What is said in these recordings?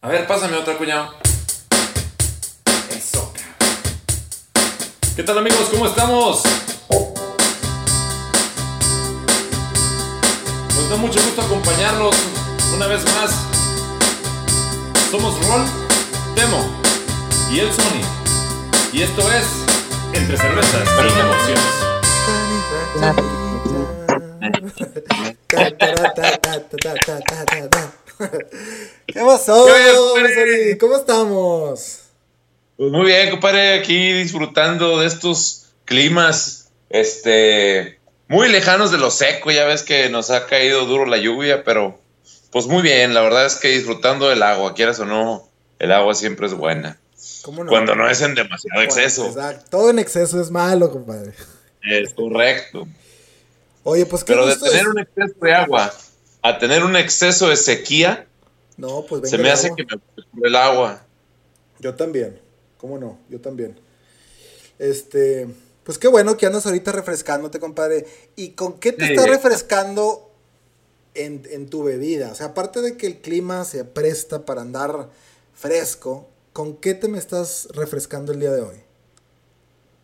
A ver, pásame otra, cuñado. Eso, cabrón. ¿Qué tal, amigos? ¿Cómo estamos? Nos da mucho gusto acompañarlos una vez más. Somos Rol, Demo y el Sony. Y esto es Entre Cervezas y Emociones. ¿Qué pasó? ¿Qué? ¿Cómo estamos? Pues muy bien, compadre, aquí disfrutando de estos climas, este, muy lejanos de lo seco, ya ves que nos ha caído duro la lluvia, pero pues muy bien, la verdad es que disfrutando del agua, quieras o no, el agua siempre es buena, ¿Cómo no? cuando no es en demasiado exceso, Exacto. Todo en exceso es malo, compadre. es correcto, Oye, pues qué pero de tener es- un exceso de agua a tener un exceso de sequía, No, pues venga se me hace agua. que me el agua. Yo también. ¿Cómo no? Yo también. Este, pues qué bueno que andas ahorita refrescándote, compadre. ¿Y con qué te Sí. estás refrescando en, en tu bebida? O sea, aparte de que el clima se presta para andar fresco, ¿con qué te me estás refrescando el día de hoy?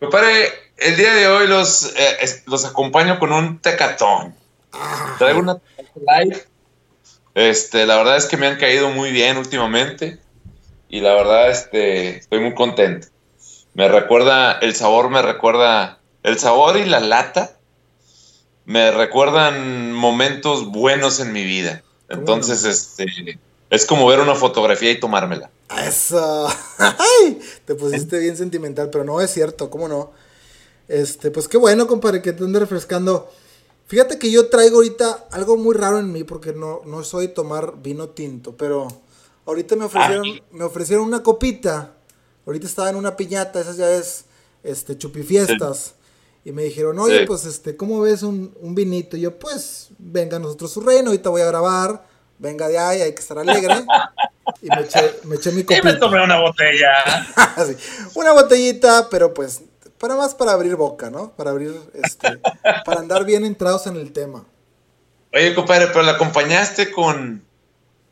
Compadre, el día de hoy los, eh, los acompaño con un tecatón. Traigo una light. Este, la verdad es que me han caído muy bien últimamente. Y la verdad, este, estoy muy contento. Me recuerda, el sabor me recuerda, el sabor y la lata me recuerdan momentos buenos en mi vida. ¿Cómo Entonces, este, es como ver una fotografía y tomármela. Eso. Ay, te pusiste bien sentimental, pero no es cierto, ¿cómo no? Este, pues qué bueno, compadre, que te ande refrescando. Fíjate que yo traigo ahorita algo muy raro en mí porque no, no soy tomar vino tinto, pero ahorita me ofrecieron, Ay. me ofrecieron una copita. Ahorita estaba en una piñata, esas ya es este chupifiestas. Y me dijeron, oye, Sí. pues este, ¿cómo ves un, un vinito? Y yo, pues, venga a nosotros su reino, ahorita voy a grabar, venga de ahí, hay que estar alegre. Y me eché, me eché mi Y copita. me tomé una botella. Sí, Una botellita, pero pues para más para abrir boca, ¿no? Para abrir, este, para andar bien entrados en el tema. Oye, compadre, pero la acompañaste con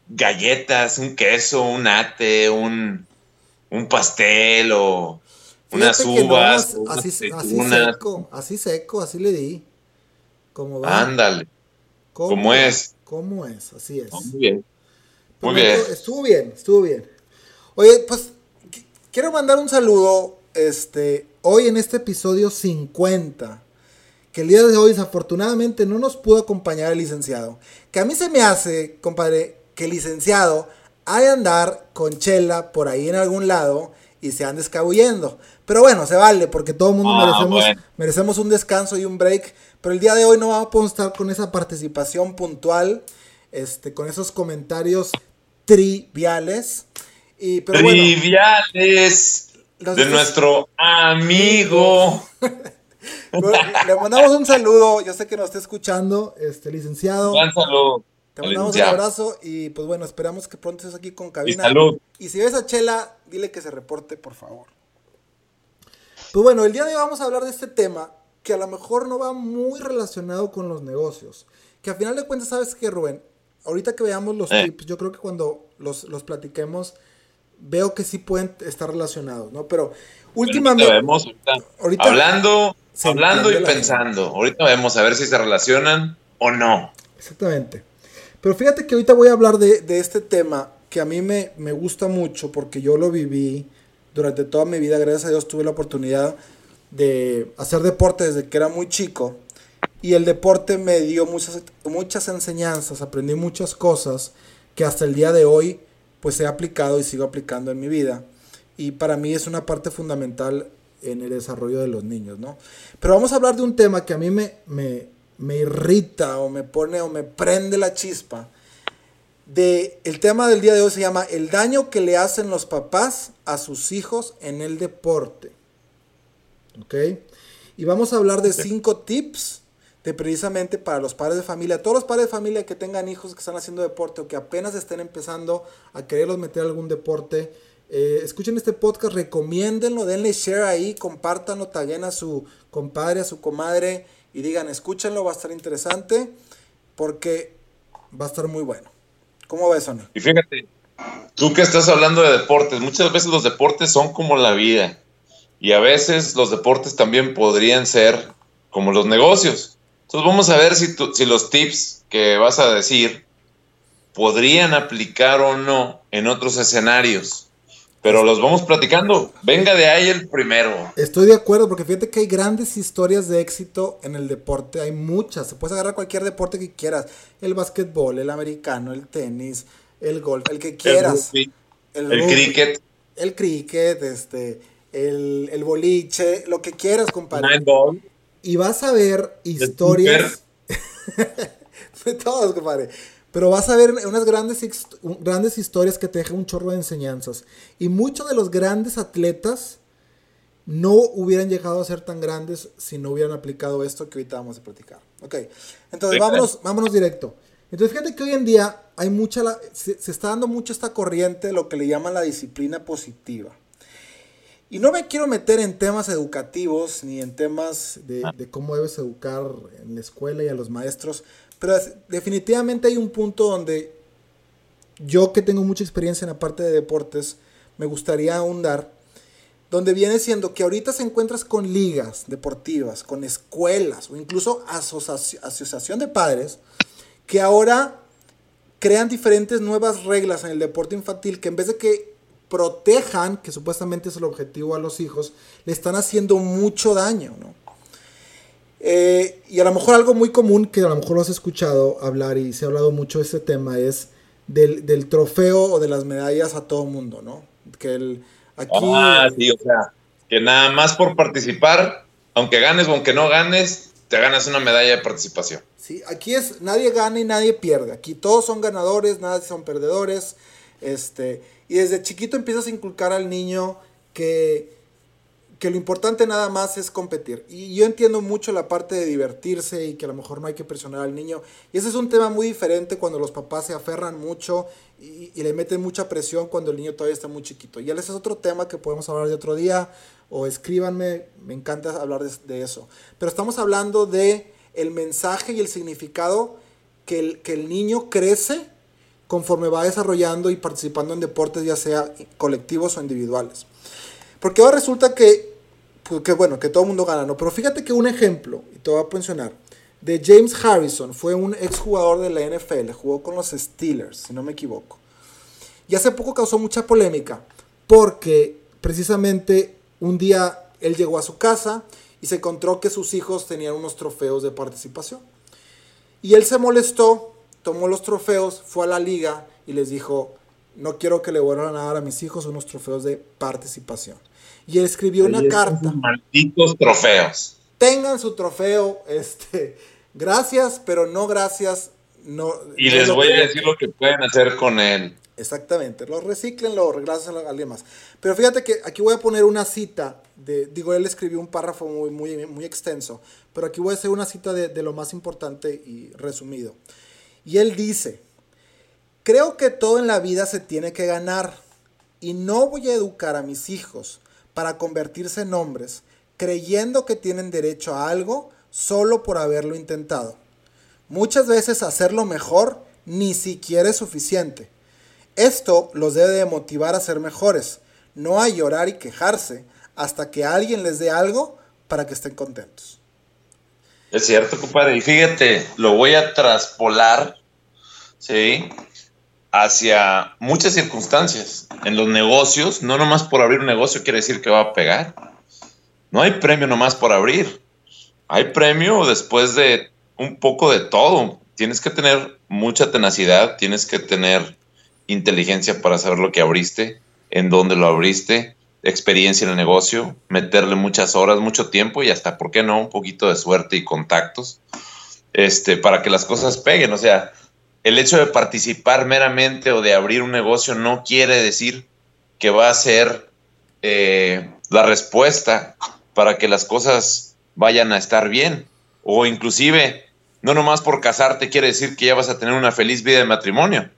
galletas, un queso, un ate, un, un pastel o unas Fíjate que no, uvas, as- unas así, así seco, así seco, así le di. ¿Cómo va? Ándale, ¿Cómo, ¿cómo es? ¿Cómo es? Así es. muy bien. Pues Muy bien. Estuvo bien, estuvo bien. Oye, pues qu- quiero mandar un saludo este, hoy en este episodio 50. Que el día de hoy desafortunadamente no nos pudo acompañar el licenciado. Que a mí se me hace, compadre, que el licenciado ha de andar con chela por ahí en algún lado y se ande escabullendo. Pero bueno, se vale porque todo el mundo Ah, merecemos, bueno. merecemos un descanso y un break. Pero el día de hoy no vamos a estar con esa participación puntual, este, con esos comentarios triviales. Y, pero bueno, Triviales Los de nuestro amigo. pero le mandamos un saludo. Yo sé que nos está escuchando, este licenciado. Gran saludo. Te mandamos un abrazo y pues bueno, esperamos que pronto estés aquí con Y cabina. salud. Y si ves a Chela, dile que se reporte, por favor. Pues bueno, el día de hoy vamos a hablar de este tema que a lo mejor no va muy relacionado con los negocios. Que a final de cuentas, ¿sabes qué, Rubén? Ahorita que veamos los Eh. tips, yo creo que cuando los, los platiquemos, veo que sí pueden estar relacionados, ¿no? Pero Ahorita últimamente... vemos, ahorita, ahorita hablando, hablando y pensando. Ahorita vemos a ver si se relacionan o no. Exactamente. Pero fíjate que ahorita voy a hablar de, de este tema que a mí me, me gusta mucho porque yo lo viví durante toda mi vida. Gracias a Dios tuve la oportunidad de hacer deporte desde que era muy chico. Y el deporte me dio muchas, muchas enseñanzas, aprendí muchas cosas que hasta el día de hoy pues he aplicado y sigo aplicando en mi vida. Y para mí es una parte fundamental en el desarrollo de los niños, ¿no? Pero vamos a hablar de un tema que a mí me, me, me irrita o me pone o me prende la chispa. De, el tema del día de hoy se llama el daño que le hacen los papás a sus hijos en el deporte. ¿Ok? Y vamos a hablar de cinco tips de precisamente para los padres de familia, todos los padres de familia que tengan hijos que están haciendo deporte o que apenas estén empezando a quererlos meter a algún deporte. eh, escuchen este podcast, recomiéndenlo, denle share ahí, compártanlo, taguen a su compadre, a su comadre y digan, escúchenlo, va a estar interesante porque va a estar muy bueno. ¿Cómo ves, Sony? Y fíjate, tú que estás hablando de deportes, muchas veces los deportes son como la vida y a veces los deportes también podrían ser como los negocios. Entonces vamos a ver si, si los tips que vas a decir podrían aplicar o no en otros escenarios. Pero los vamos platicando. Venga de ahí el primero. Estoy de acuerdo, porque fíjate que hay grandes historias de éxito en el deporte. Hay muchas. Se puedes agarrar cualquier deporte que quieras. El básquetbol, el americano, el tenis, el golf, el que quieras. El, el, cricket. El cricket, este, el, el boliche, lo que quieras, compadre. Y vas a ver historias. de todos, compadre. Pero vas a ver unas grandes, grandes historias que te dejan un chorro de enseñanzas. Y muchos de los grandes atletas no hubieran llegado a ser tan grandes si no hubieran aplicado esto que ahorita vamos a platicar. Ok, entonces vámonos, vámonos directo. Entonces fíjate que hoy en día hay mucha, se, está dando mucho esta corriente, lo que le llaman la disciplina positiva. Y no me quiero meter en temas educativos ni en temas de, de cómo debes educar en la escuela y a los maestros, pero definitivamente hay un punto donde yo que tengo mucha experiencia en la parte de deportes, me gustaría ahondar, donde viene siendo que ahorita se encuentras con ligas deportivas, con escuelas o incluso asociación de padres, que ahora crean diferentes nuevas reglas en el deporte infantil que en vez de que protejan, que supuestamente es el objetivo a los hijos, le están haciendo mucho daño, ¿no? Eh, y a lo mejor algo muy común que a lo mejor lo has escuchado hablar y se ha hablado mucho de este tema es del, trofeo o de las medallas a todo mundo, ¿no? Que el, aquí... Ah, sí, o sea, que nada más por participar, aunque ganes o aunque no ganes, te ganas una medalla de participación. Sí, aquí es nadie gana y nadie pierde. Aquí todos son ganadores, nadie son perdedores. Este, y desde chiquito empiezas a inculcar al niño que que lo importante nada más es competir. Y yo entiendo mucho la parte de divertirse y que a lo mejor no hay que presionar al niño. Y ese es un tema muy diferente cuando los papás se aferran mucho y, le meten mucha presión cuando el niño todavía está muy chiquito. Y ese es otro tema que podemos hablar de otro día o escríbanme, me encanta hablar de, eso. Pero estamos hablando de el mensaje y el significado que el, que el niño crece conforme va desarrollando y participando en deportes, ya sea colectivos o individuales. Porque ahora resulta que pues, que bueno, que todo el mundo gana, ¿no? Pero fíjate que un ejemplo, y te voy a mencionar, de James Harrison, fue un exjugador de la NFL, jugó con los Steelers, si no me equivoco. Y hace poco causó mucha polémica, porque precisamente un día él llegó a su casa y se encontró que sus hijos tenían unos trofeos de participación. Y él se molestó, tomó los trofeos, fue a la liga y les dijo, no quiero que le vuelvan a dar a mis hijos unos trofeos de participación y escribió una carta. Malditos trofeos. Tengan su trofeo, este, gracias, pero no gracias. No, y les voy a decir lo que pueden hacer con él. Exactamente, lo reciclen, lo gracias a alguien más. Pero fíjate que aquí voy a poner una cita, de, digo, él escribió un párrafo muy, muy, muy extenso, pero aquí voy a hacer una cita de, de lo más importante y resumido. Y él dice, creo que todo en la vida se tiene que ganar y no voy a educar a mis hijos para convertirse en hombres, creyendo que tienen derecho a algo solo por haberlo intentado. Muchas veces hacerlo mejor ni siquiera es suficiente. Esto los debe de motivar a ser mejores, no a llorar y quejarse hasta que alguien les dé algo para que estén contentos. Es cierto, compadre. Y fíjate, lo voy a traspolar, ¿sí? hacia muchas circunstancias. En los negocios, no nomás por abrir un negocio quiere decir que va a pegar. No hay premio nomás por abrir. Hay premio después de un poco de todo. Tienes que tener mucha tenacidad, tienes que tener inteligencia para saber lo que abriste, en dónde lo abriste, experiencia en el negocio, meterle muchas horas, mucho tiempo y hasta, ¿por qué no? Un poquito de suerte y contactos este, para que las cosas peguen. O sea, el hecho de participar meramente o de abrir un negocio no quiere decir que va a ser eh, la respuesta para que las cosas vayan a estar bien. O inclusive, no nomás por casarte quiere decir que ya vas a tener una feliz vida de matrimonio.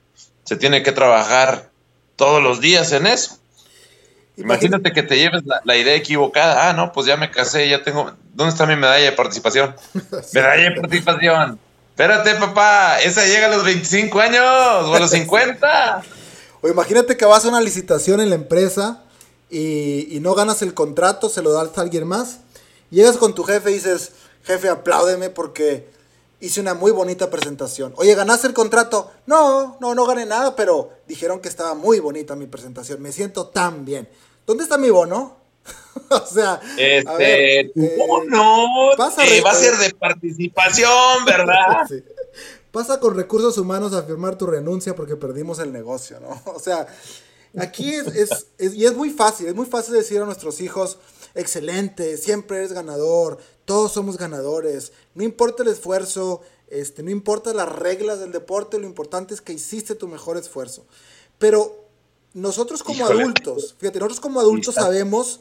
Se tiene que trabajar todos los días en eso. Imagínate que te lleves la, idea equivocada. Ah, no, pues ya me casé, ya tengo. ¿Dónde está mi medalla de participación? medalla de participación. Espérate, papá, esa llega a los 25 años o a los 50. O imagínate que vas a una licitación en la empresa y, no ganas el contrato, se lo das a alguien más. Llegas con tu jefe y dices, jefe, apláudeme porque hice una muy bonita presentación. Oye, ¿ganaste el contrato? No, no, no gané nada, pero dijeron que estaba muy bonita mi presentación. Me siento tan bien. ¿Dónde está mi bono? o sea, este, bono eh, va a ser de participación, ¿verdad? Pasa con recursos humanos a firmar tu renuncia porque perdimos el negocio, ¿no? O sea, aquí es, y es muy fácil, es muy fácil decir a nuestros hijos, excelente, siempre eres ganador, todos somos ganadores, no importa el esfuerzo, este, no importa las reglas del deporte, lo importante es que hiciste tu mejor esfuerzo. Pero nosotros como adultos, fíjate, nosotros como adultos sabemos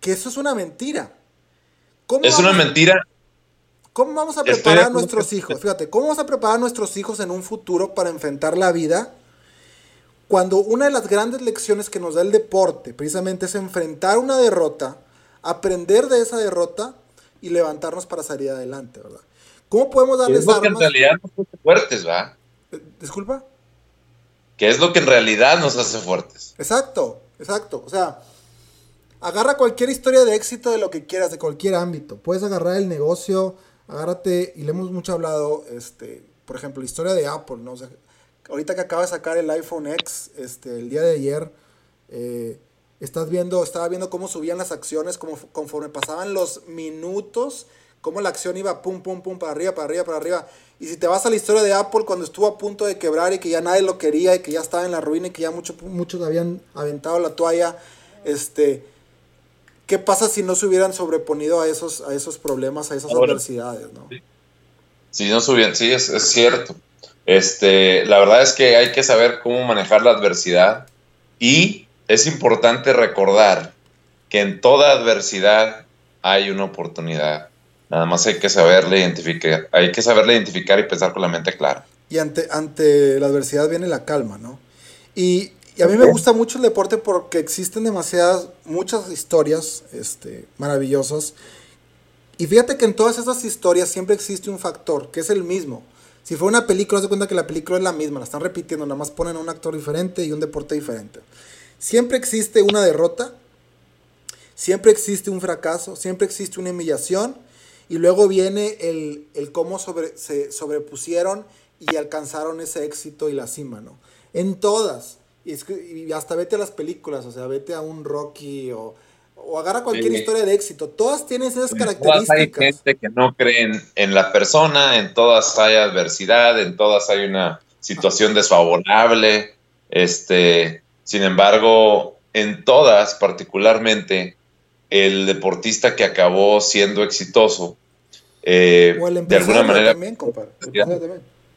que eso es una mentira. es una mentira. ¿Cómo vamos a preparar a nuestros hijos? Fíjate, ¿cómo vamos a preparar a nuestros hijos en un futuro para enfrentar la vida? Cuando una de las grandes lecciones que nos da el deporte precisamente es enfrentar una derrota, aprender de esa derrota y levantarnos para salir adelante, ¿verdad? ¿Cómo podemos darles es lo que en realidad nos hace fuertes, ¿va? Eh, ¿Disculpa? Que es lo que en realidad nos hace fuertes. Exacto, exacto. O sea, agarra cualquier historia de éxito de lo que quieras, de cualquier ámbito. Puedes agarrar el negocio, agárrate, y le hemos mucho hablado, este, por ejemplo, la historia de Apple, ¿no? ahorita que acaba de sacar el iPhone X, este, el día de ayer, eh, estás viendo, estaba viendo cómo subían las acciones, como, conforme pasaban los minutos, cómo la acción iba pum, pum, pum, para arriba, para arriba, para arriba. Y si te vas a la historia de Apple, cuando estuvo a punto de quebrar y que ya nadie lo quería y que ya estaba en la ruina y que ya muchos muchos habían aventado la toalla, este ¿qué pasa si no se hubieran sobreponido a esos, a esos problemas, a esas adversidades? ¿no? Sí, no subían, sí, es, cierto. Este, la verdad es que hay que saber cómo manejar la adversidad y es importante recordar que en toda adversidad hay una oportunidad. Nada más hay que saberle identificar, hay que saberle identificar y pensar con la mente clara. Y ante, ante la adversidad viene la calma, ¿no? Y y a mí me gusta mucho el deporte porque existen demasiadas, muchas historias este, maravillosas. Y fíjate que en todas esas historias siempre existe un factor, que es el mismo. Si fue una película, se cuenta que la película es la misma, la están repitiendo, nada más ponen un actor diferente y un deporte diferente. Siempre existe una derrota, siempre existe un fracaso, siempre existe una humillación, y luego viene el, el cómo sobre, se sobrepusieron y alcanzaron ese éxito y la cima, ¿no? En todas. Y, hasta vete a las películas, o sea, vete a un Rocky o, o agarra cualquier historia de éxito. Todas tienen esas características. hay gente que no creen en la persona, en todas hay adversidad, en todas hay una situación desfavorable. Este, sin embargo, en todas, particularmente, el deportista que acabó siendo exitoso, eh, de alguna manera, también,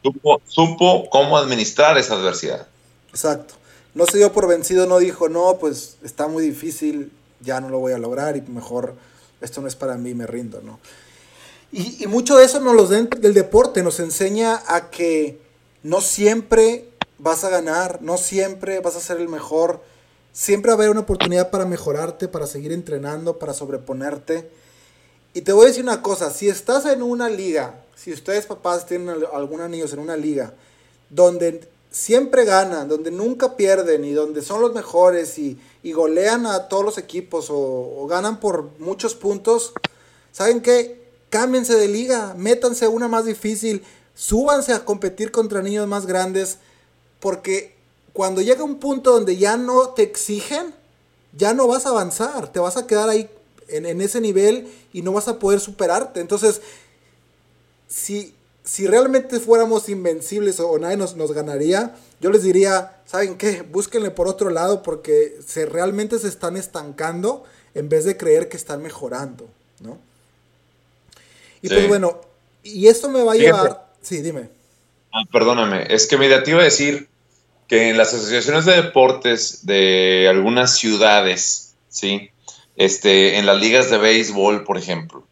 supo, supo cómo administrar esa adversidad. Exacto no se dio por vencido, no dijo, no, pues está muy difícil, ya no lo voy a lograr y mejor esto no es para mí, me rindo, ¿no? Y, mucho de eso nos lo den del deporte, nos enseña a que no siempre vas a ganar, no siempre vas a ser el mejor, siempre va a haber una oportunidad para mejorarte, para seguir entrenando, para sobreponerte. Y te voy a decir una cosa, si estás en una liga, si ustedes papás tienen algunos niños en una liga, donde siempre ganan, donde nunca pierden y donde son los mejores y, golean a todos los equipos o, ganan por muchos puntos, ¿saben qué? Cámbiense de liga, métanse una más difícil, súbanse a competir contra niños más grandes, porque cuando llega un punto donde ya no te exigen, ya no vas a avanzar, te vas a quedar ahí en, en ese nivel y no vas a poder superarte. Entonces, si si realmente fuéramos invencibles o, nadie nos, nos, ganaría, yo les diría, ¿saben qué? Búsquenle por otro lado porque se, realmente se están estancando en vez de creer que están mejorando, ¿no? Y pues bueno, y esto me va a llevar... Sí, dime. Ah, perdóname, es que me iba a decir que en las asociaciones de deportes de algunas ciudades, ¿sí? Este, en las ligas de béisbol, por ejemplo,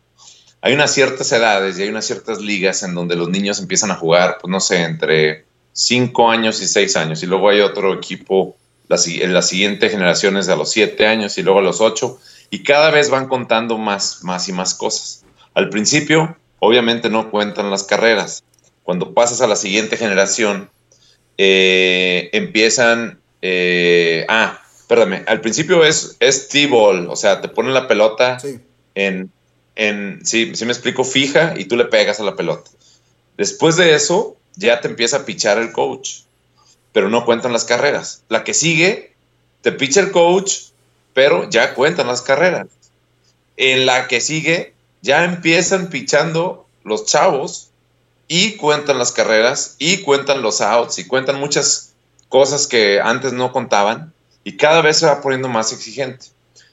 hay unas ciertas edades y hay unas ciertas ligas en donde los niños empiezan a jugar, pues no sé, entre 5 años y 6 años. Y luego hay otro equipo, en las siguientes generaciones a los 7 años y luego a los 8. Y cada vez van contando más, más y más cosas. Al principio, obviamente no cuentan las carreras. Cuando pasas a la siguiente generación, eh, empiezan Eh, ah, perdóname. Al principio es, es T-ball, o sea, te ponen la pelota en, en. Sí, sí me explico, fija y tú le pegas a la pelota. Después de eso, ya te empieza a pichar el coach, pero no cuentan las carreras. La que sigue, te picha el coach, pero ya cuentan las carreras. En la que sigue, ya empiezan pichando los chavos y cuentan las carreras y cuentan los outs y cuentan muchas cosas que antes no contaban y cada vez se va poniendo más exigente.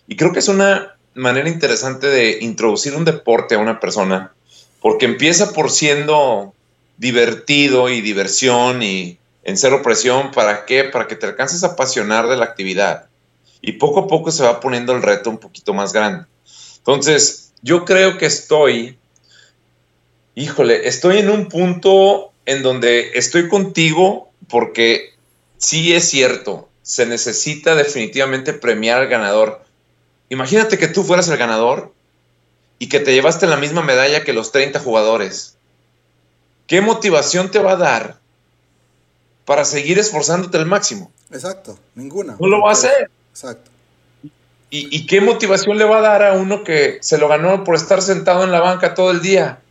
Y creo que es una manera interesante de introducir un deporte a una persona porque empieza por siendo divertido y diversión y en cero presión, ¿para qué? Para que te alcances a apasionar de la actividad. Y poco a poco se va poniendo el reto un poquito más grande. Entonces, yo creo que estoy, híjole, estoy en un punto en donde estoy contigo porque sí es cierto, se necesita definitivamente premiar al ganador. Imagínate que tú fueras el ganador y que te llevaste la misma medalla que los 30 jugadores. ¿Qué motivación te va a dar para seguir esforzándote al máximo? Exacto, ninguna. No lo va a hacer. Exacto. ¿Y, qué motivación le va a dar a uno que se lo ganó por estar sentado en la banca todo el día?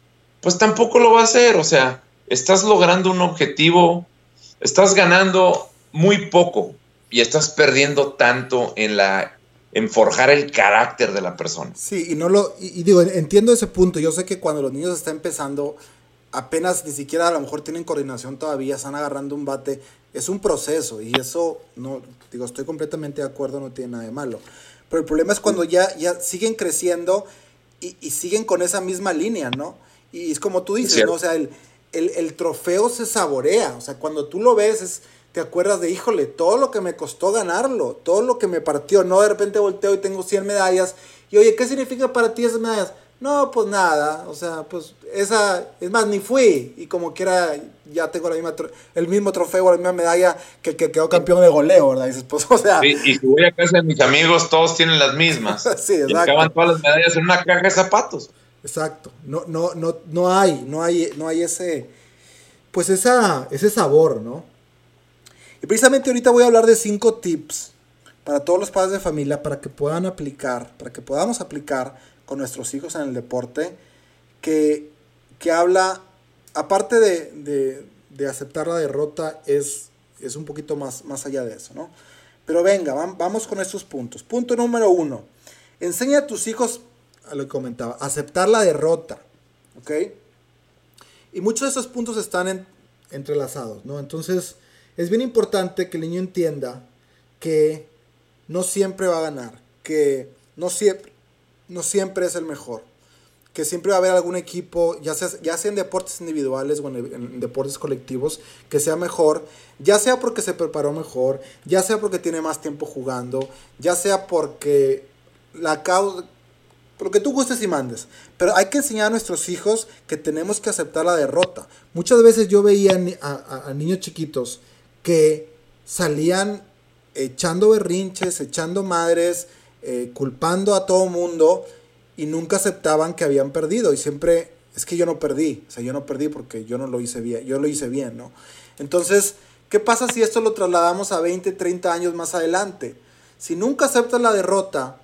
Pues tampoco lo va a hacer. O sea, estás logrando un objetivo, estás ganando muy poco y estás perdiendo tanto en la en forjar el carácter de la persona. Sí, y no lo y, digo, entiendo ese punto. Yo sé que cuando los niños están empezando apenas ni siquiera a lo mejor tienen coordinación todavía, están agarrando un bate, es un proceso y eso no digo, estoy completamente de acuerdo, no tiene nada de malo. Pero el problema es cuando ya, ya siguen creciendo y, y siguen con esa misma línea, ¿no? Y es como tú dices, ¿no? O sea, el, el, el, trofeo se saborea. O sea, cuando tú lo ves, es, te acuerdas de, híjole, todo lo que me costó ganarlo, todo lo que me partió. No de repente volteo y tengo 100 medallas. Y oye, ¿qué significa para ti esas medallas? No, pues nada, o sea, pues esa, es más, ni fui, y como quiera, ya tengo la misma, el mismo trofeo, la misma medalla que que quedó campeón de goleo, ¿verdad? Y pues, o sea... y si voy a casa de mis amigos, todos tienen las mismas. sí, exacto. Y acaban todas las medallas en una caja de zapatos. Exacto, no, no, no, no hay, no hay, no hay ese, pues esa, ese sabor, ¿no? Y precisamente ahorita voy a hablar de cinco tips para todos los padres de familia para que puedan aplicar, para que podamos aplicar con nuestros hijos en el deporte, que, que habla, aparte de, de, aceptar la derrota, es, es un poquito más, más allá de eso, ¿no? Pero venga, vamos con estos puntos. Punto número uno, enseña a tus hijos, a lo que comentaba, aceptar la derrota, ¿ok? Y muchos de esos puntos están entrelazados, ¿no? Entonces, es bien importante que el niño entienda que no siempre va a ganar, que no siempre, no siempre es el mejor. Que siempre va a haber algún equipo, ya sea, ya sea en deportes individuales o en, deportes colectivos, que sea mejor, ya sea porque se preparó mejor, ya sea porque tiene más tiempo jugando, ya sea porque la causa, lo que tú gustes y mandes. Pero hay que enseñar a nuestros hijos que tenemos que aceptar la derrota. Muchas veces yo veía a niños chiquitos que salían echando berrinches, echando madres, eh, culpando a todo mundo y nunca aceptaban que habían perdido y siempre es que yo no perdí, o sea, yo no perdí porque yo no lo hice bien, yo lo hice bien, ¿no? Entonces, ¿qué pasa si esto lo trasladamos a 20, 30 años más adelante? Si nunca aceptas la derrota,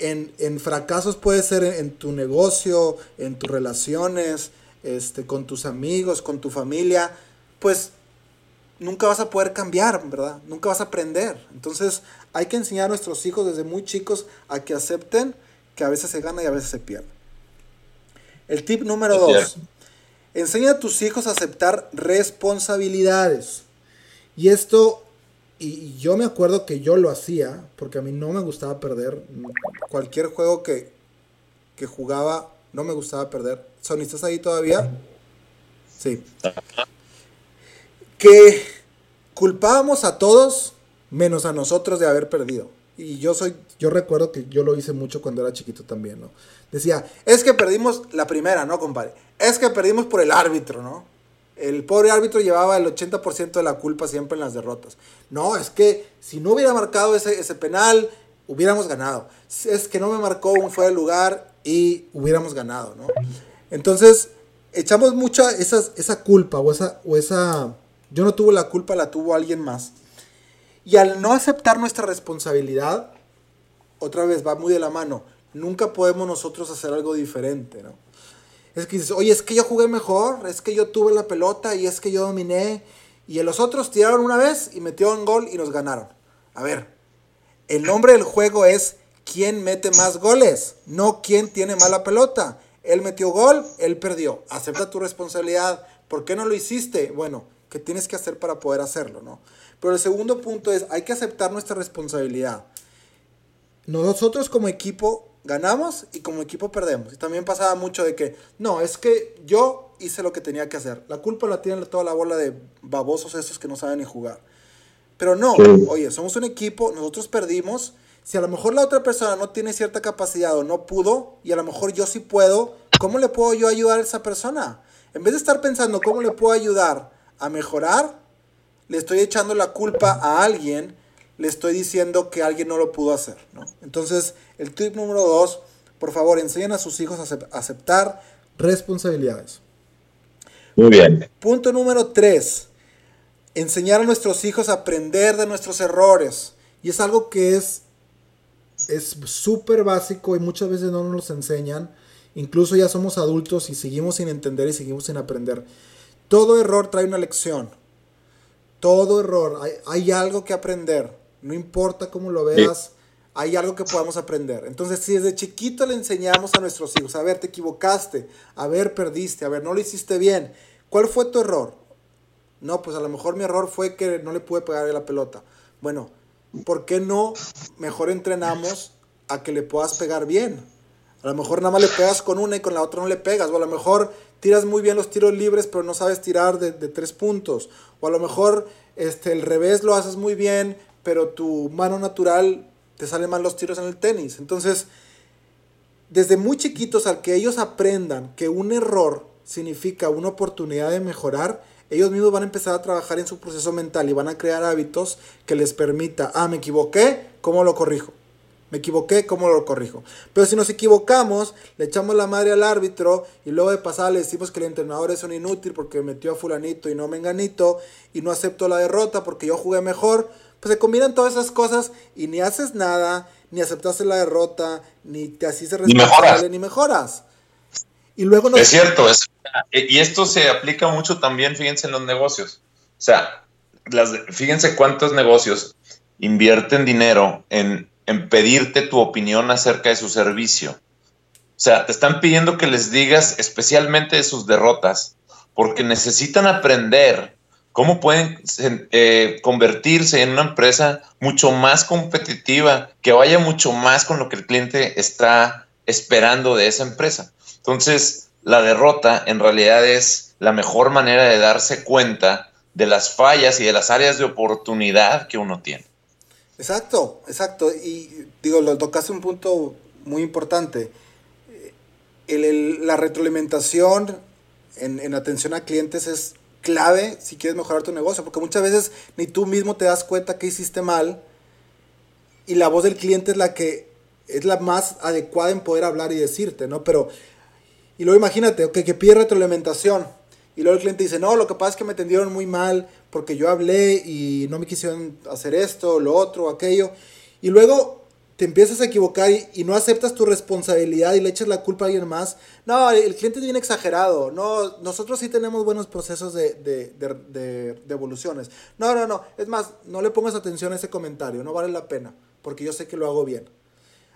en, en fracasos puede ser en, tu negocio, en tus relaciones, este, con tus amigos, con tu familia, pues nunca vas a poder cambiar, ¿verdad? Nunca vas a aprender. Entonces hay que enseñar a nuestros hijos desde muy chicos a que acepten que a veces se gana y a veces se pierde. El tip número dos. Enseña a tus hijos a aceptar responsabilidades. Y esto, y yo me acuerdo que yo lo hacía, porque a mí no me gustaba perder. Cualquier juego que, que jugaba, no me gustaba perder. Sony, ¿estás ahí todavía? Sí que culpábamos a todos menos a nosotros de haber perdido. Y yo soy, yo recuerdo que yo lo hice mucho cuando era chiquito también, ¿no? Decía, es que perdimos la primera, ¿no, compadre? Es que perdimos por el árbitro, ¿no? El pobre árbitro llevaba el 80% de la culpa siempre en las derrotas. No, es que si no hubiera marcado ese, ese penal, hubiéramos ganado. Es que no me marcó un fuera de lugar y hubiéramos ganado, ¿no? Entonces, echamos mucha esa, culpa o esa, o esa yo no tuve la culpa, la tuvo alguien más. Y al no aceptar nuestra responsabilidad, otra vez va muy de la mano, nunca podemos nosotros hacer algo diferente, ¿no? Es que dices, oye, es que yo jugué mejor, es que yo tuve la pelota y es que yo dominé. Y los otros tiraron una vez y metieron gol y nos ganaron. A ver, el nombre del juego es quién mete más goles, no quién tiene mala pelota. Él metió gol, él perdió. Acepta tu responsabilidad. ¿Por qué no lo hiciste? Bueno, ¿qué tienes que hacer para poder hacerlo, no? Pero el segundo punto es, hay que aceptar nuestra responsabilidad. Nosotros como equipo ganamos y como equipo perdemos. Y también pasaba mucho de que, no, es que yo hice lo que tenía que hacer. La culpa la tiene toda la bola de babosos esos que no saben ni jugar. Pero no, oye, somos un equipo, nosotros perdimos. Si a lo mejor la otra persona no tiene cierta capacidad o no pudo, y a lo mejor yo sí puedo, ¿cómo le puedo yo ayudar a esa persona? En vez de estar pensando cómo le puedo ayudar a mejorar, le estoy echando la culpa a alguien le estoy diciendo que alguien no lo pudo hacer. ¿no? Entonces, el tip número dos, por favor, enseñen a sus hijos a aceptar responsabilidades. Muy bien. Punto número tres, enseñar a nuestros hijos a aprender de nuestros errores. Y es algo que es es súper básico y muchas veces no nos enseñan. Incluso ya somos adultos y seguimos sin entender y seguimos sin aprender. Todo error trae una lección. Todo error. Hay, hay algo que aprender. No importa cómo lo veas, hay algo que podamos aprender. Entonces, si desde chiquito le enseñamos a nuestros hijos, a ver, te equivocaste, a ver, perdiste, a ver, no lo hiciste bien, ¿cuál fue tu error? No, pues a lo mejor mi error fue que no le pude pegar la pelota. Bueno, ¿por qué no mejor entrenamos a que le puedas pegar bien? A lo mejor nada más le pegas con una y con la otra no le pegas. O a lo mejor tiras muy bien los tiros libres, pero no sabes tirar de, de tres puntos. O a lo mejor este, el revés lo haces muy bien, pero tu mano natural te salen mal los tiros en el tenis. Entonces, desde muy chiquitos al que ellos aprendan que un error significa una oportunidad de mejorar, ellos mismos van a empezar a trabajar en su proceso mental y van a crear hábitos que les permita, ah, me equivoqué, ¿cómo lo corrijo? Me equivoqué, ¿cómo lo corrijo? Pero si nos equivocamos, le echamos la madre al árbitro y luego de pasada le decimos que el entrenador es un inútil porque metió a fulanito y no menganito y no acepto la derrota porque yo jugué mejor, pues se combinan todas esas cosas y ni haces nada, ni aceptaste la derrota, ni te haces responsable, ni mejoras. Y luego no... Es cierto, es, y esto se aplica mucho también, fíjense, en los negocios. O sea, las, fíjense cuántos negocios invierten dinero en, en pedirte tu opinión acerca de su servicio. O sea, te están pidiendo que les digas especialmente de sus derrotas, porque necesitan aprender cómo pueden eh, convertirse en una empresa mucho más competitiva, que vaya mucho más con lo que el cliente está esperando de esa empresa. Entonces, la derrota en realidad es la mejor manera de darse cuenta de las fallas y de las áreas de oportunidad que uno tiene. Exacto, exacto. Y digo, lo tocaste un punto muy importante. la retroalimentación en, en atención a clientes es clave si quieres mejorar tu negocio, porque muchas veces ni tú mismo te das cuenta que hiciste mal y la voz del cliente es la que es la más adecuada en poder hablar y decirte, ¿no? Pero, y luego imagínate, okay, que pide retroalimentación y luego el cliente dice, no, lo que pasa es que me atendieron muy mal porque yo hablé y no me quisieron hacer esto, lo otro, aquello. Y luego te empiezas a equivocar y, no aceptas tu responsabilidad y le echas la culpa a alguien más. No, el cliente es bien exagerado. No, nosotros sí tenemos buenos procesos de, de, evoluciones. No, no, no. Es más, no le pongas atención a ese comentario. No vale la pena. Porque yo sé que lo hago bien.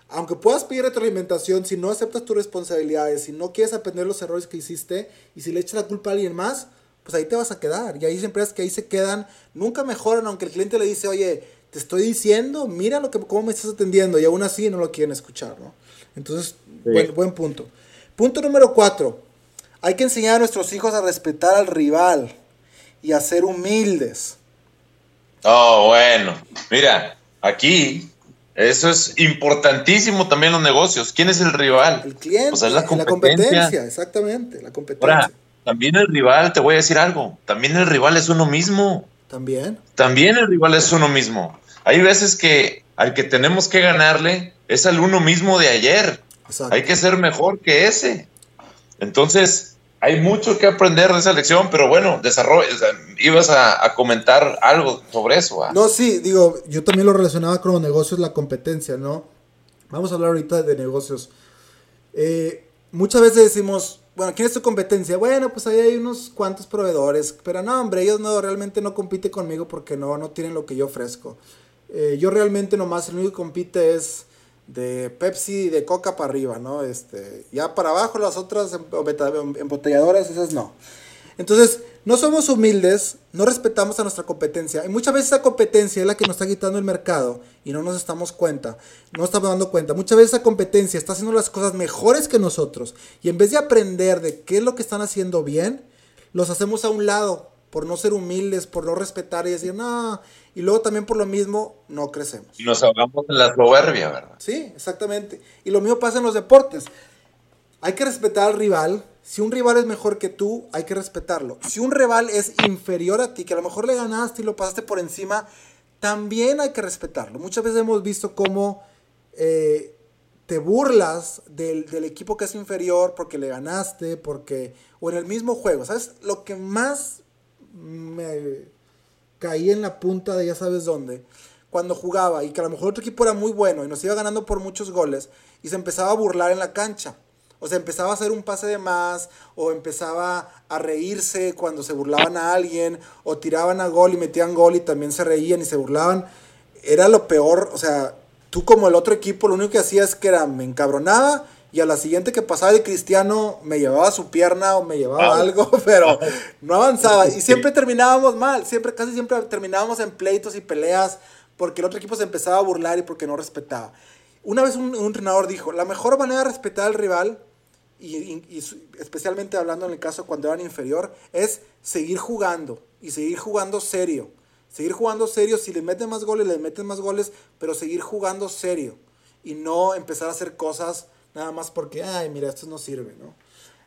Aunque puedas pedir retroalimentación, si no aceptas tus responsabilidades, si no quieres aprender los errores que hiciste y si le echas la culpa a alguien más, pues ahí te vas a quedar. Y hay empresas que ahí se quedan, nunca mejoran, aunque el cliente le dice, oye, te estoy diciendo, mira lo que, cómo me estás atendiendo, y aún así no lo quieren escuchar, ¿no? Entonces, buen, buen punto. Punto número cuatro. Hay que enseñar a nuestros hijos a respetar al rival y a ser humildes. Oh, bueno. Mira, aquí eso es importantísimo también en los negocios. ¿Quién es el rival? El cliente. Pues es la competencia. exactamente, la competencia. Ahora, también el rival, te voy a decir algo, también el rival es uno mismo. También. También el rival es uno mismo. Hay veces que al que tenemos que ganarle es al uno mismo de ayer. Hay que ser mejor que ese. Entonces, hay mucho que aprender de esa lección, pero bueno, desarrollo, ibas a, comentar algo sobre eso. No, sí, digo, yo también lo relacionaba con los negocios, la competencia, ¿no? Vamos a hablar ahorita de negocios. Eh, muchas veces decimos, bueno, ¿quién es tu competencia? Bueno, pues ahí hay unos cuantos proveedores, pero no, hombre, ellos no realmente no compiten conmigo porque no, no tienen lo que yo ofrezco. Eh, yo realmente nomás el único que compite es de Pepsi y de Coca para arriba, ¿no? Este, ya para abajo las otras embotelladoras, esas no. Entonces, no somos humildes, no respetamos a nuestra competencia. Y muchas veces esa competencia es la que nos está quitando el mercado y no nos estamos cuenta, no estamos dando cuenta. Muchas veces esa competencia está haciendo las cosas mejores que nosotros. Y en vez de aprender de qué es lo que están haciendo bien, los hacemos a un lado por no ser humildes, por no respetar y decir, no, y luego también por lo mismo no crecemos. Y nos ahogamos en la soberbia, ¿verdad? Sí, exactamente. Y lo mismo pasa en los deportes. Hay que respetar al rival. Si un rival es mejor que tú, hay que respetarlo. Si un rival es inferior a ti, que a lo mejor le ganaste y lo pasaste por encima, también hay que respetarlo. Muchas veces hemos visto cómo eh, te burlas del, del, equipo que es inferior porque le ganaste, porque... o en el mismo juego. ¿Sabes? Lo que más me caí en la punta de ya sabes dónde, cuando jugaba y que a lo mejor otro equipo era muy bueno y nos iba ganando por muchos goles y se empezaba a burlar en la cancha. O sea, empezaba a hacer un pase de más, o empezaba a reírse cuando se burlaban a alguien, o tiraban a gol y metían gol y también se reían y se burlaban. Era lo peor, o sea, tú como el otro equipo lo único que hacías es que era, me encabronaba y a la siguiente que pasaba el cristiano me llevaba su pierna o me llevaba algo, pero no avanzaba. Y siempre terminábamos mal, siempre, casi siempre terminábamos en pleitos y peleas porque el otro equipo se empezaba a burlar y porque no respetaba. Una vez un, entrenador dijo, la mejor manera de respetar al rival, y, especialmente hablando en el caso cuando eran inferior, es seguir jugando y seguir jugando serio. Seguir jugando serio, si le meten más goles, le meten más goles, pero seguir jugando serio y no empezar a hacer cosas nada más porque, ay, mira, esto no sirve, ¿no?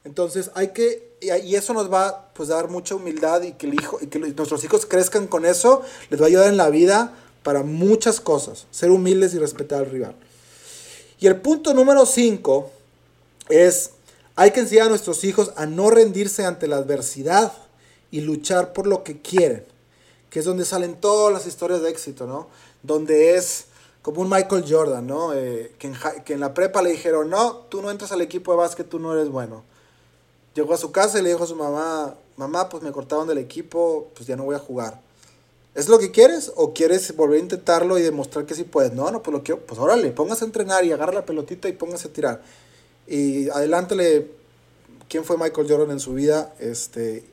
Entonces hay que, y eso nos va pues, a dar mucha humildad y que, el hijo, y que nuestros hijos crezcan con eso, les va a ayudar en la vida para muchas cosas, ser humildes y respetar al rival. Y el punto número 5 es, hay que enseñar a nuestros hijos a no rendirse ante la adversidad y luchar por lo que quieren, que es donde salen todas las historias de éxito, ¿no? Donde es como un Michael Jordan, ¿no? Eh, que, en, la prepa le dijeron, no, tú no entras al equipo de básquet, tú no eres bueno. Llegó a su casa y le dijo a su mamá, mamá, pues me cortaron del equipo, pues ya no voy a jugar. ¿Es lo que quieres o quieres volver a intentarlo y demostrar que sí puedes? No, no, pues lo quiero, pues órale, póngase a entrenar y agarra la pelotita y póngase a tirar. Y adelántale quién fue Michael Jordan en su vida, este...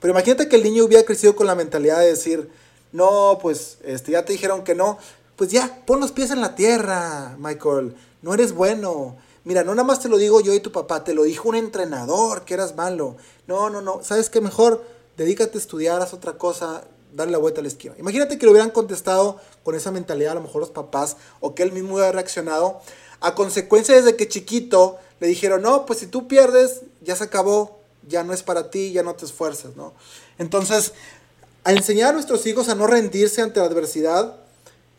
Pero imagínate que el niño hubiera crecido con la mentalidad de decir, no, pues este, ya te dijeron que no, pues ya, pon los pies en la tierra, Michael. No eres bueno. Mira, no nada más te lo digo yo y tu papá, te lo dijo un entrenador que eras malo. No, no, no. ¿Sabes qué? Mejor dedícate a estudiar, haz otra cosa, dale la vuelta a la esquina. Imagínate que lo hubieran contestado con esa mentalidad, a lo mejor los papás, o que él mismo hubiera reaccionado. A consecuencia desde que chiquito le dijeron, no, pues si tú pierdes, ya se acabó, ya no es para ti, ya no te esfuerzas, ¿no? Entonces, a enseñar a nuestros hijos a no rendirse ante la adversidad,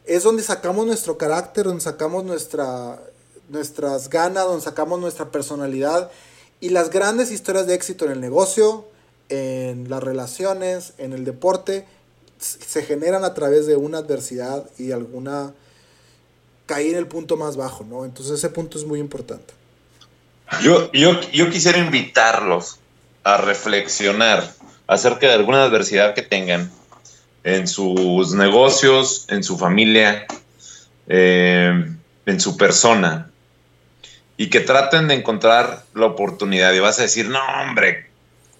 es donde sacamos nuestro carácter, donde sacamos nuestra, nuestras ganas, donde sacamos nuestra personalidad y las grandes historias de éxito en el negocio, en las relaciones, en el deporte, se generan a través de una adversidad y alguna caer en el punto más bajo, ¿no? Entonces ese punto es muy importante. Yo, yo, yo quisiera invitarlos a reflexionar acerca de alguna adversidad que tengan en sus negocios, en su familia, eh, en su persona, y que traten de encontrar la oportunidad. Y vas a decir, no, hombre,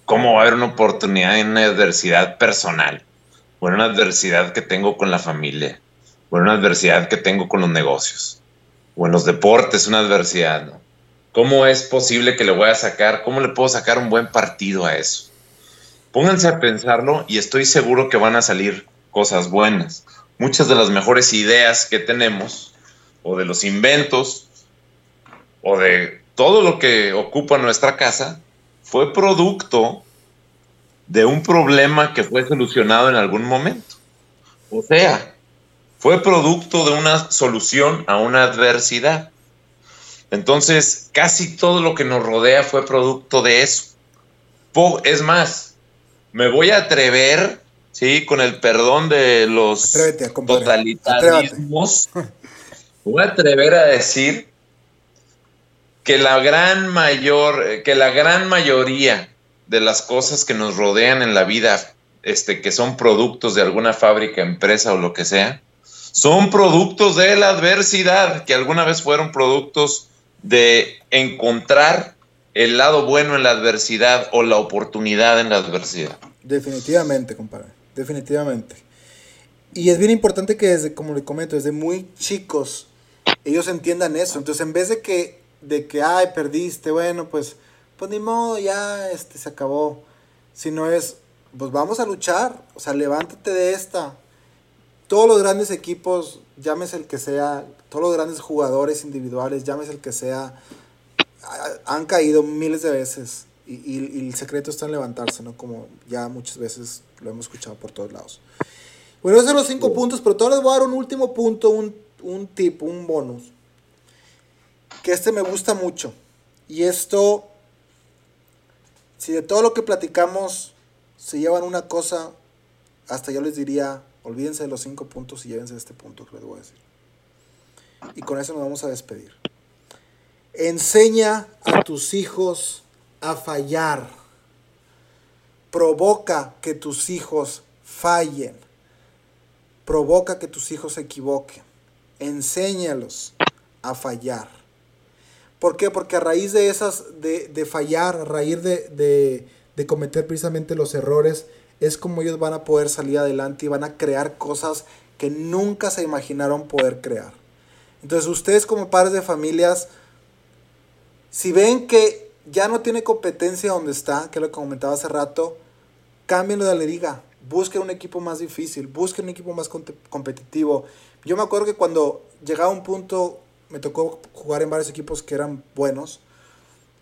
¿cómo va a haber una oportunidad en una adversidad personal? O en una adversidad que tengo con la familia, o en una adversidad que tengo con los negocios, o en los deportes, una adversidad, ¿no? ¿Cómo es posible que le voy a sacar, cómo le puedo sacar un buen partido a eso? Pónganse a pensarlo y estoy seguro que van a salir cosas buenas. Muchas de las mejores ideas que tenemos, o de los inventos, o de todo lo que ocupa nuestra casa, fue producto de un problema que fue solucionado en algún momento. O sea, fue producto de una solución a una adversidad. Entonces, casi todo lo que nos rodea fue producto de eso es más, me voy a atrever, sí, con el perdón de los totalitarismos, voy a atrever a decir que la gran mayor, que la gran mayoría de las cosas que nos rodean en la vida, este, que son productos de alguna fábrica, empresa o lo que sea, son productos de la adversidad, que alguna vez fueron productos de encontrar el lado bueno en la adversidad o la oportunidad en la adversidad. Definitivamente, compadre, definitivamente. Y es bien importante que desde, como le comento, desde muy chicos ellos entiendan eso. Entonces, en vez de que, de que, ay, perdiste, bueno, pues, pues ni modo, ya, este, se acabó. Sino es, pues vamos a luchar, o sea, levántate de esta. Todos los grandes equipos, llámese el que sea, todos los grandes jugadores individuales, llámese el que sea, han caído miles de veces y, el secreto está en levantarse, ¿no? Como ya muchas veces lo hemos escuchado por todos lados. Bueno, esos son los cinco puntos, pero todavía les voy a dar un último punto, un, un tip, un bonus. Que este me gusta mucho. Y esto, si de todo lo que platicamos se llevan una cosa, hasta yo les diría, olvídense de los cinco puntos y llévense de este punto que les voy a decir. Y con eso nos vamos a despedir. Enseña a tus hijos a fallar. Provoca que tus hijos fallen. Provoca que tus hijos se equivoquen. Enséñalos a fallar. ¿Por qué? Porque a raíz de esas, de, fallar, a raíz de, de cometer precisamente los errores, es como ellos van a poder salir adelante y van a crear cosas que nunca se imaginaron poder crear. Entonces ustedes como padres de familias, si ven que ya no tiene competencia donde está, que lo que comentaba hace rato, cámbienlo de la liga. Busquen un equipo más difícil, busquen un equipo más competitivo. Yo me acuerdo que cuando llegaba un punto, me tocó jugar en varios equipos que eran buenos,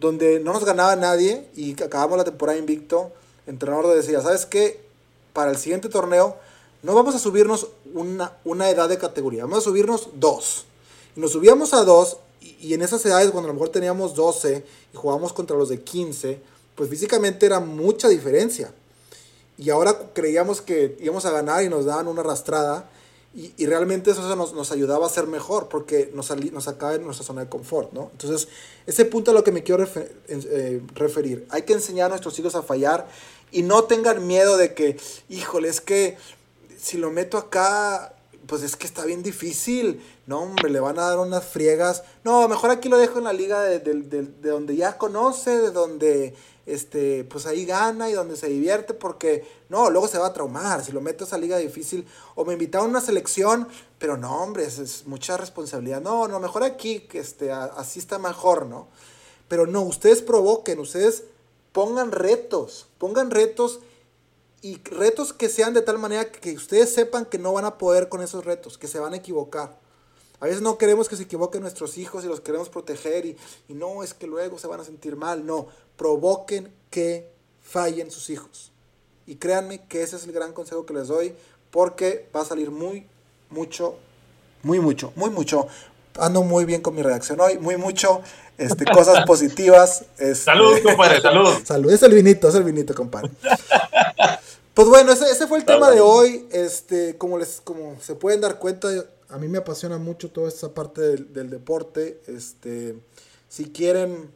donde no nos ganaba nadie y acabamos la temporada invicto. El entrenador decía, ¿sabes qué? Para el siguiente torneo no vamos a subirnos una, una edad de categoría, vamos a subirnos dos. Y nos subíamos a dos y, en esas edades, cuando a lo mejor teníamos 12 y jugábamos contra los de 15, pues físicamente era mucha diferencia. Y ahora creíamos que íbamos a ganar y nos daban una arrastrada. Y, realmente eso nos, nos, ayudaba a ser mejor porque nos, nos sacaba de nuestra zona de confort, ¿no? Entonces, ese punto a lo que me quiero eh, referir. Hay que enseñar a nuestros hijos a fallar y no tengan miedo de que, híjole, es que si lo meto acá, pues es que está bien difícil. No, hombre, le van a dar unas friegas. No, mejor aquí lo dejo en la liga de, donde ya conoce, de donde este, pues ahí gana y donde se divierte, porque no, luego se va a traumar si lo meto a esa liga difícil. O me invitaron a una selección, pero no, hombre, es, mucha responsabilidad. No, no, mejor aquí, que este, así está mejor, ¿no? Pero no, ustedes provoquen, ustedes pongan retos, pongan retos y retos que sean de tal manera que ustedes sepan que no van a poder con esos retos, que se van a equivocar. A veces no queremos que se equivoquen nuestros hijos y los queremos proteger y, no, es que luego se van a sentir mal. No, provoquen que fallen sus hijos. Y créanme que ese es el gran consejo que les doy porque va a salir muy, mucho, muy, mucho, muy, mucho. Ando muy bien con mi reacción hoy, muy, mucho, este, cosas positivas. Este, salud, compadre, salud. Salud, es el vinito, es el vinito, compadre. Pues bueno, ese, ese fue el tema de hoy. Este, como les, como se pueden dar cuenta, a mí me apasiona mucho toda esta parte del, deporte. Este, si quieren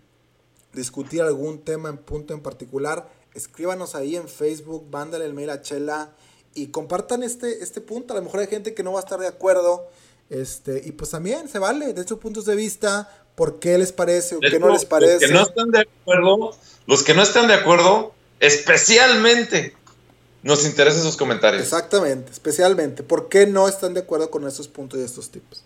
discutir algún tema en punto en particular, escríbanos ahí en Facebook, mándale el mail a Chela y compartan este, este punto. A lo mejor hay gente que no va a estar de acuerdo. Este, y pues también se vale de sus puntos de vista, por qué les parece o qué no les parece. Los que no están de acuerdo, los que no están de acuerdo, especialmente nos interesan sus comentarios. Exactamente, especialmente. ¿Por qué no están de acuerdo con estos puntos y estos tipos?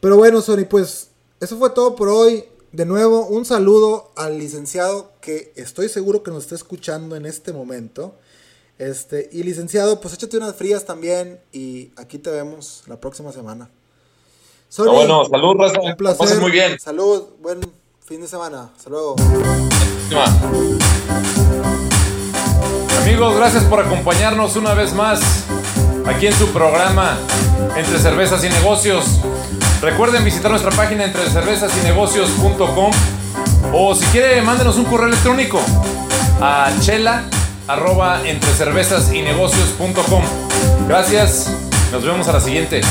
Pero bueno, Sony, pues eso fue todo por hoy. De nuevo, un saludo al licenciado que estoy seguro que nos está escuchando en este momento. Este, y licenciado, pues échate unas frías también y aquí te vemos la próxima semana. Sony, bueno, salud, Raza. Un placer. muy bien. Salud, buen fin de semana. Hasta luego. Amigos, gracias por acompañarnos una vez más aquí en su programa Entre Cervezas y Negocios. Recuerden visitar nuestra página entre cervezas y negocios.com o si quiere, mándenos un correo electrónico a chela arroba entre cervezas y negocios.com. Gracias, nos vemos a la siguiente.